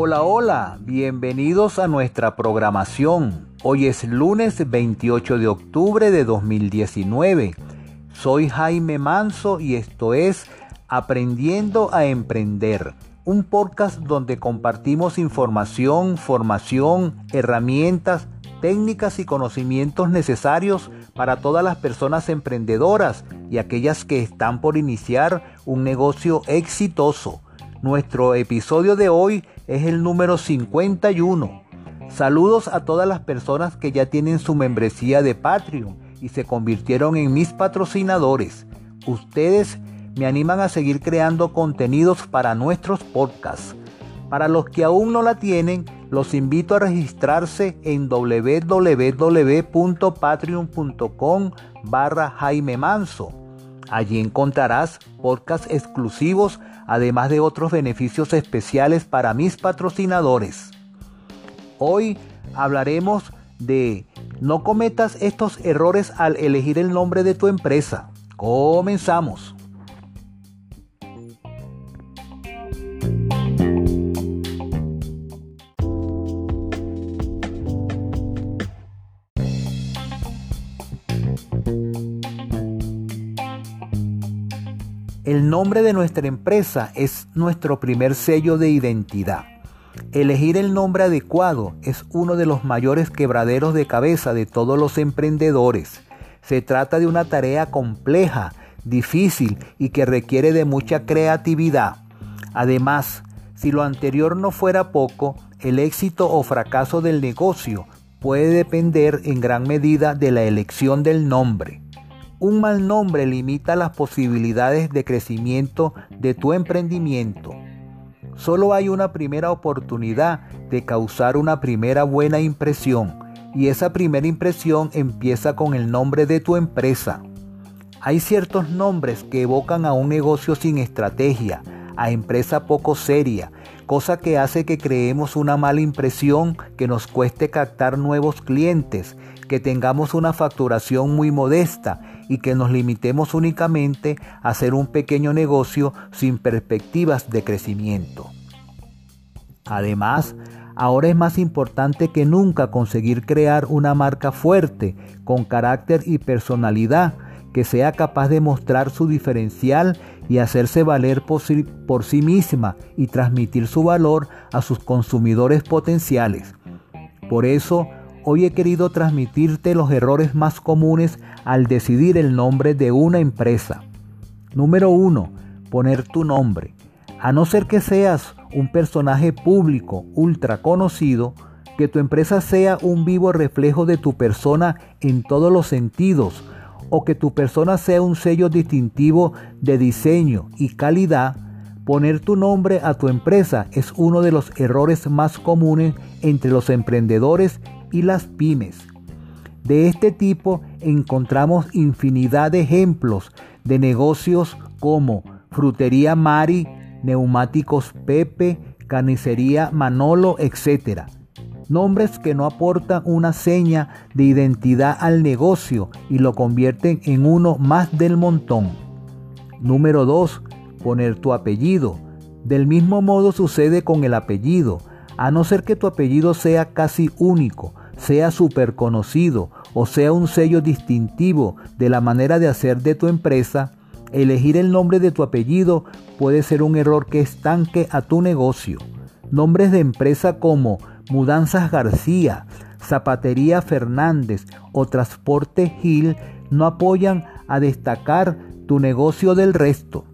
Hola, hola, bienvenidos a nuestra programación. Hoy es lunes 28 de octubre de 2019. Soy Jaime Manso y esto es Aprendiendo a Emprender, un podcast donde compartimos información, formación, herramientas, técnicas y conocimientos necesarios para todas las personas emprendedoras y aquellas que están por iniciar un negocio exitoso. Nuestro episodio de hoy es el número 51. Saludos a todas las personas que ya tienen su membresía de Patreon y se convirtieron en mis patrocinadores. Ustedes me animan a seguir creando contenidos para nuestros podcasts. Para los que aún no la tienen, los invito a registrarse en www.patreon.com barra Jaime Manso. Allí encontrarás podcasts exclusivos además de otros beneficios especiales para mis patrocinadores. Hoy hablaremos de no cometas estos errores al elegir el nombre de tu empresa. Comenzamos. De nuestra empresa es nuestro primer sello de identidad. Elegir el nombre adecuado es uno de los mayores quebraderos de cabeza de todos los emprendedores. Se trata de una tarea compleja, difícil y que requiere de mucha creatividad. Además, si lo anterior no fuera poco, el éxito o fracaso del negocio puede depender en gran medida de la elección del nombre. Un mal nombre limita las posibilidades de crecimiento de tu emprendimiento. Solo hay una primera oportunidad de causar una primera buena impresión y esa primera impresión empieza con el nombre de tu empresa. Hay ciertos nombres que evocan a un negocio sin estrategia, a empresa poco seria, cosa que hace que creemos una mala impresión, que nos cueste captar nuevos clientes, que tengamos una facturación muy modesta y que nos limitemos únicamente a hacer un pequeño negocio sin perspectivas de crecimiento. Además, ahora es más importante que nunca conseguir crear una marca fuerte, con carácter y personalidad, que sea capaz de mostrar su diferencial y hacerse valer por sí, por sí, misma y transmitir su valor a sus consumidores potenciales. Por eso, Hoy he querido transmitirte los errores más comunes al decidir el nombre de una empresa. Número 1. Poner tu nombre. A no ser que seas un personaje público ultra conocido, que tu empresa sea un vivo reflejo de tu persona en todos los sentidos, o que tu persona sea un sello distintivo de diseño y calidad, poner tu nombre a tu empresa es uno de los errores más comunes entre los emprendedores y las pymes. De este tipo encontramos infinidad de ejemplos de negocios como Frutería Mari, Neumáticos Pepe, Carnicería Manolo, etc. Nombres que no aportan una seña de identidad al negocio y lo convierten en uno más del montón. Número 2. Poner tu apellido. Del mismo modo sucede con el apellido, a no ser que tu apellido sea casi único, sea súper conocido o sea un sello distintivo de la manera de hacer de tu empresa, elegir el nombre de tu apellido puede ser un error que estanque a tu negocio. Nombres de empresa como Mudanzas García, Zapatería Fernández o Transporte Gil no apoyan a destacar tu negocio del resto.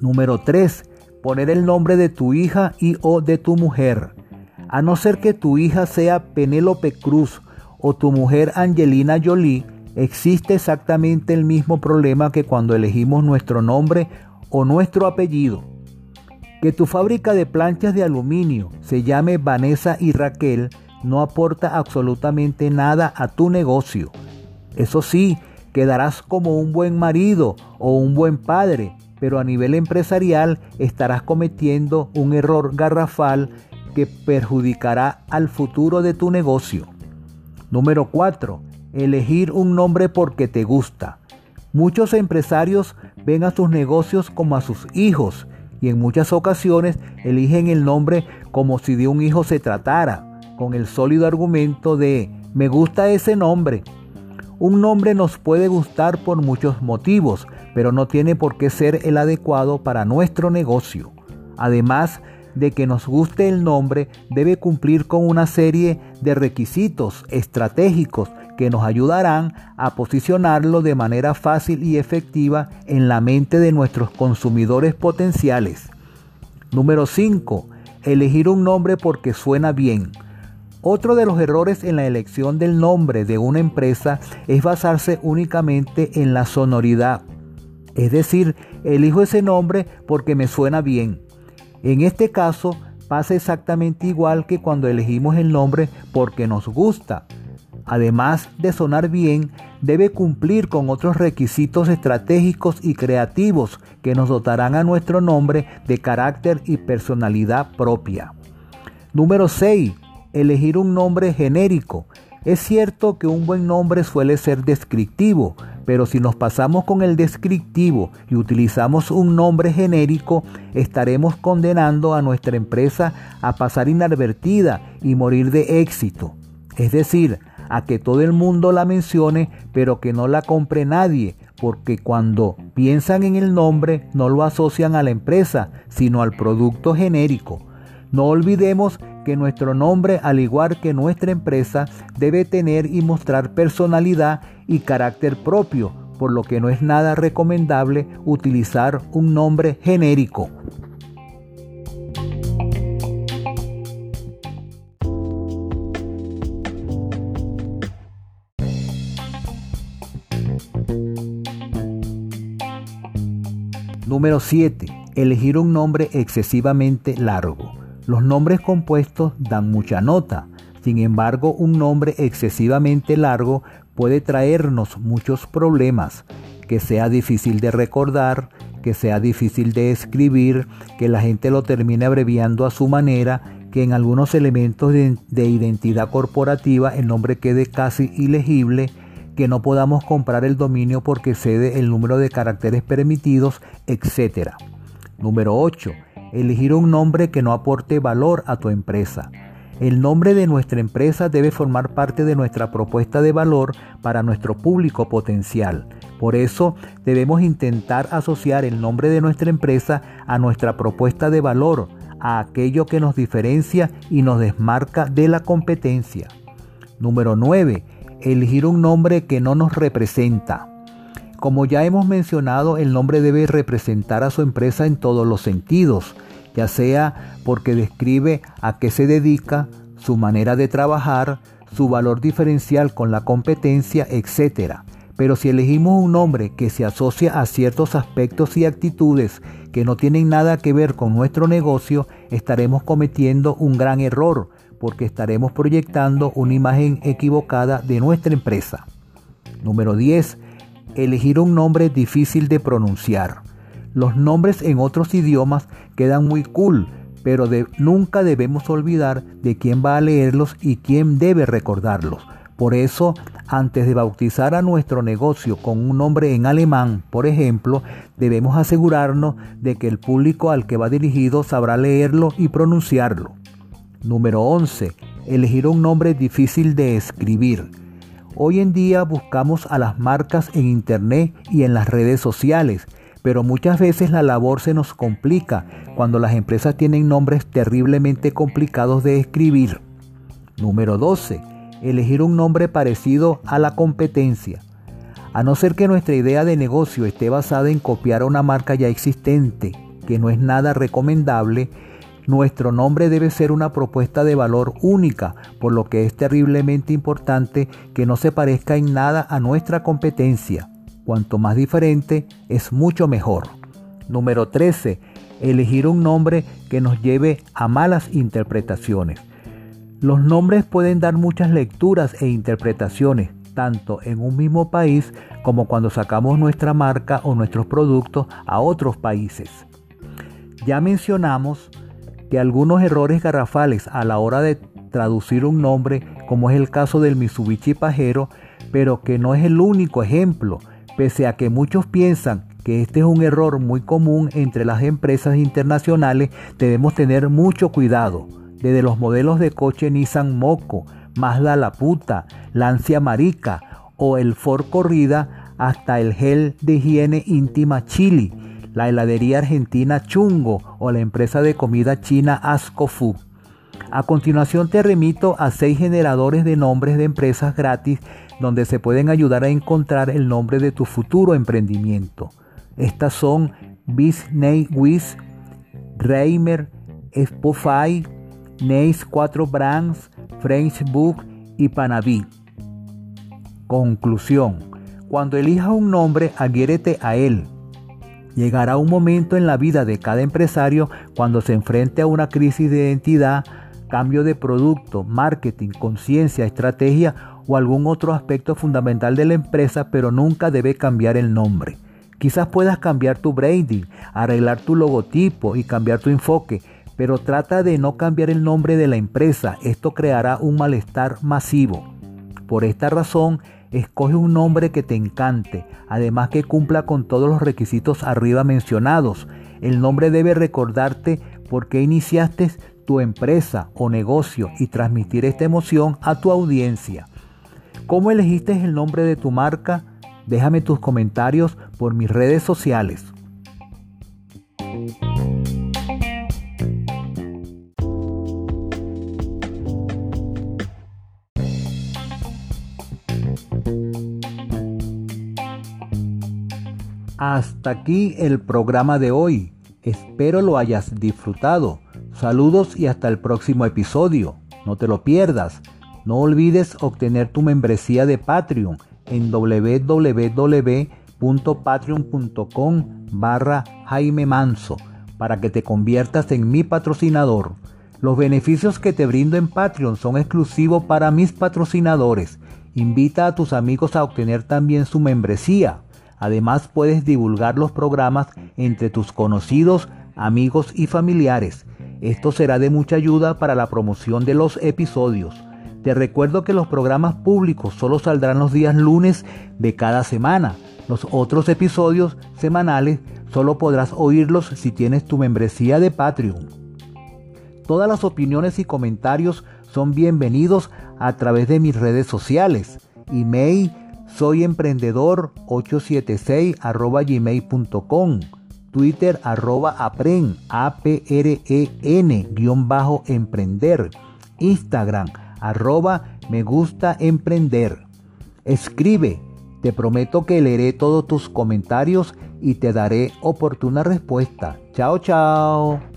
Número 3. Poner el nombre de tu hija y o de tu mujer. A no ser que tu hija sea Penélope Cruz o tu mujer Angelina Jolie, existe exactamente el mismo problema que cuando elegimos nuestro nombre o nuestro apellido. Que tu fábrica de planchas de aluminio se llame Vanessa y Raquel no aporta absolutamente nada a tu negocio. Eso sí, quedarás como un buen marido o un buen padre, pero a nivel empresarial estarás cometiendo un error garrafal que perjudicará al futuro de tu negocio. Número 4. Elegir un nombre porque te gusta. Muchos empresarios ven a sus negocios como a sus hijos y en muchas ocasiones eligen el nombre como si de un hijo se tratara, con el sólido argumento de me gusta ese nombre. Un nombre nos puede gustar por muchos motivos, pero no tiene por qué ser el adecuado para nuestro negocio. Además de que nos guste el nombre, debe cumplir con una serie de requisitos estratégicos que nos ayudarán a posicionarlo de manera fácil y efectiva en la mente de nuestros consumidores potenciales. Número 5. Elegir un nombre porque suena bien. Otro de los errores en la elección del nombre de una empresa es basarse únicamente en la sonoridad. Es decir, elijo ese nombre porque me suena bien. En este caso pasa exactamente igual que cuando elegimos el nombre porque nos gusta. Además de sonar bien, debe cumplir con otros requisitos estratégicos y creativos que nos dotarán a nuestro nombre de carácter y personalidad propia. Número 6 elegir un nombre genérico. Es cierto que un buen nombre suele ser descriptivo, pero si nos pasamos con el descriptivo y utilizamos un nombre genérico, estaremos condenando a nuestra empresa a pasar inadvertida y morir de éxito. Es decir, a que todo el mundo la mencione, pero que no la compre nadie, porque cuando piensan en el nombre no lo asocian a la empresa, sino al producto genérico. No olvidemos que nuestro nombre, al igual que nuestra empresa, debe tener y mostrar personalidad y carácter propio, por lo que no es nada recomendable utilizar un nombre genérico. Número 7. Elegir un nombre excesivamente largo. Los nombres compuestos dan mucha nota. Sin embargo, un nombre excesivamente largo puede traernos muchos problemas, que sea difícil de recordar, que sea difícil de escribir, que la gente lo termine abreviando a su manera, que en algunos elementos de, identidad corporativa el nombre quede casi ilegible, que no podamos comprar el dominio porque cede el número de caracteres permitidos, etc. Número 8 elegir un nombre que no aporte valor a tu empresa. El nombre de nuestra empresa debe formar parte de nuestra propuesta de valor para nuestro público potencial. Por eso debemos intentar asociar el nombre de nuestra empresa a nuestra propuesta de valor, a aquello que nos diferencia y nos desmarca de la competencia. Número 9. Elegir un nombre que no nos representa. Como ya hemos mencionado, el nombre debe representar a su empresa en todos los sentidos, ya sea porque describe a qué se dedica, su manera de trabajar, su valor diferencial con la competencia, etc. Pero si elegimos un nombre que se asocia a ciertos aspectos y actitudes que no tienen nada que ver con nuestro negocio, estaremos cometiendo un gran error porque estaremos proyectando una imagen equivocada de nuestra empresa. Número 10 elegir un nombre difícil de pronunciar. Los nombres en otros idiomas quedan muy cool, pero nunca debemos olvidar de quién va a leerlos y quién debe recordarlos. Por eso, antes de bautizar a nuestro negocio con un nombre en alemán, por ejemplo, debemos asegurarnos de que el público al que va dirigido sabrá leerlo y pronunciarlo. Número 11. Elegir un nombre difícil de escribir. Hoy en día buscamos a las marcas en Internet y en las redes sociales, pero muchas veces la labor se nos complica cuando las empresas tienen nombres terriblemente complicados de escribir. Número 12. Elegir un nombre parecido a la competencia. A no ser que nuestra idea de negocio esté basada en copiar a una marca ya existente, que no es nada recomendable, nuestro nombre debe ser una propuesta de valor única, por lo que es terriblemente importante que no se parezca en nada a nuestra competencia. Cuanto más diferente, es mucho mejor. Número 13. Elegir un nombre que nos lleve a malas interpretaciones. Los nombres pueden dar muchas lecturas e interpretaciones, tanto en un mismo país como cuando sacamos nuestra marca o nuestros productos a otros países. Ya mencionamos que algunos errores garrafales a la hora de traducir un nombre, como es el caso del Mitsubishi Pajero, pero que no es el único ejemplo, pese a que muchos piensan que este es un error muy común entre las empresas internacionales, debemos tener mucho cuidado. desde los modelos de coche Nissan Moco, Mazda La Puta, Lancia Marica o el Ford Corrida hasta el gel de higiene íntima Chili, la heladería argentina Chungo o la empresa de comida china Asco Food. A continuación te remito a seis generadores de nombres de empresas gratis donde se pueden ayudar a encontrar el nombre de tu futuro emprendimiento. Estas son Bisney Wiz, Reimer, Spotify, Nace 4 Brands, Facebook y Panaví. Conclusión. Cuando elijas un nombre, adhiérete a él. Llegará un momento en la vida de cada empresario cuando se enfrente a una crisis de identidad, cambio de producto, marketing, conciencia, estrategia o algún otro aspecto fundamental de la empresa, pero nunca debe cambiar el nombre. Quizás puedas cambiar tu branding, arreglar tu logotipo y cambiar tu enfoque, pero trata de no cambiar el nombre de la empresa. Esto creará un malestar masivo. Por esta razón, escoge un nombre que te encante, además que cumpla con todos los requisitos arriba mencionados. El nombre debe recordarte por qué iniciaste tu empresa o negocio y transmitir esta emoción a tu audiencia. ¿Cómo elegiste el nombre de tu marca? Déjame tus comentarios por mis redes sociales. Hasta aquí el programa de hoy. Espero lo hayas disfrutado. Saludos y hasta el próximo episodio. No te lo pierdas. No olvides obtener tu membresía de Patreon en www.patreon.com barra Jaime Manso para que te conviertas en mi patrocinador. Los beneficios que te brindo en Patreon son exclusivos para mis patrocinadores. Invita a tus amigos a obtener también su membresía. Además puedes divulgar los programas entre tus conocidos, amigos y familiares. Esto será de mucha ayuda para la promoción de los episodios. Te recuerdo que los programas públicos solo saldrán los días lunes de cada semana. Los otros episodios semanales solo podrás oírlos si tienes tu membresía de Patreon. Todas las opiniones y comentarios son bienvenidos a través de mis redes sociales. Email soy emprendedor 876 arroba gmail.com. Twitter arroba apren, a p r e n guion bajo emprender. Instagram arroba me gusta emprender. Escribe, te prometo que leeré todos tus comentarios y te daré oportuna respuesta. Chao, chao.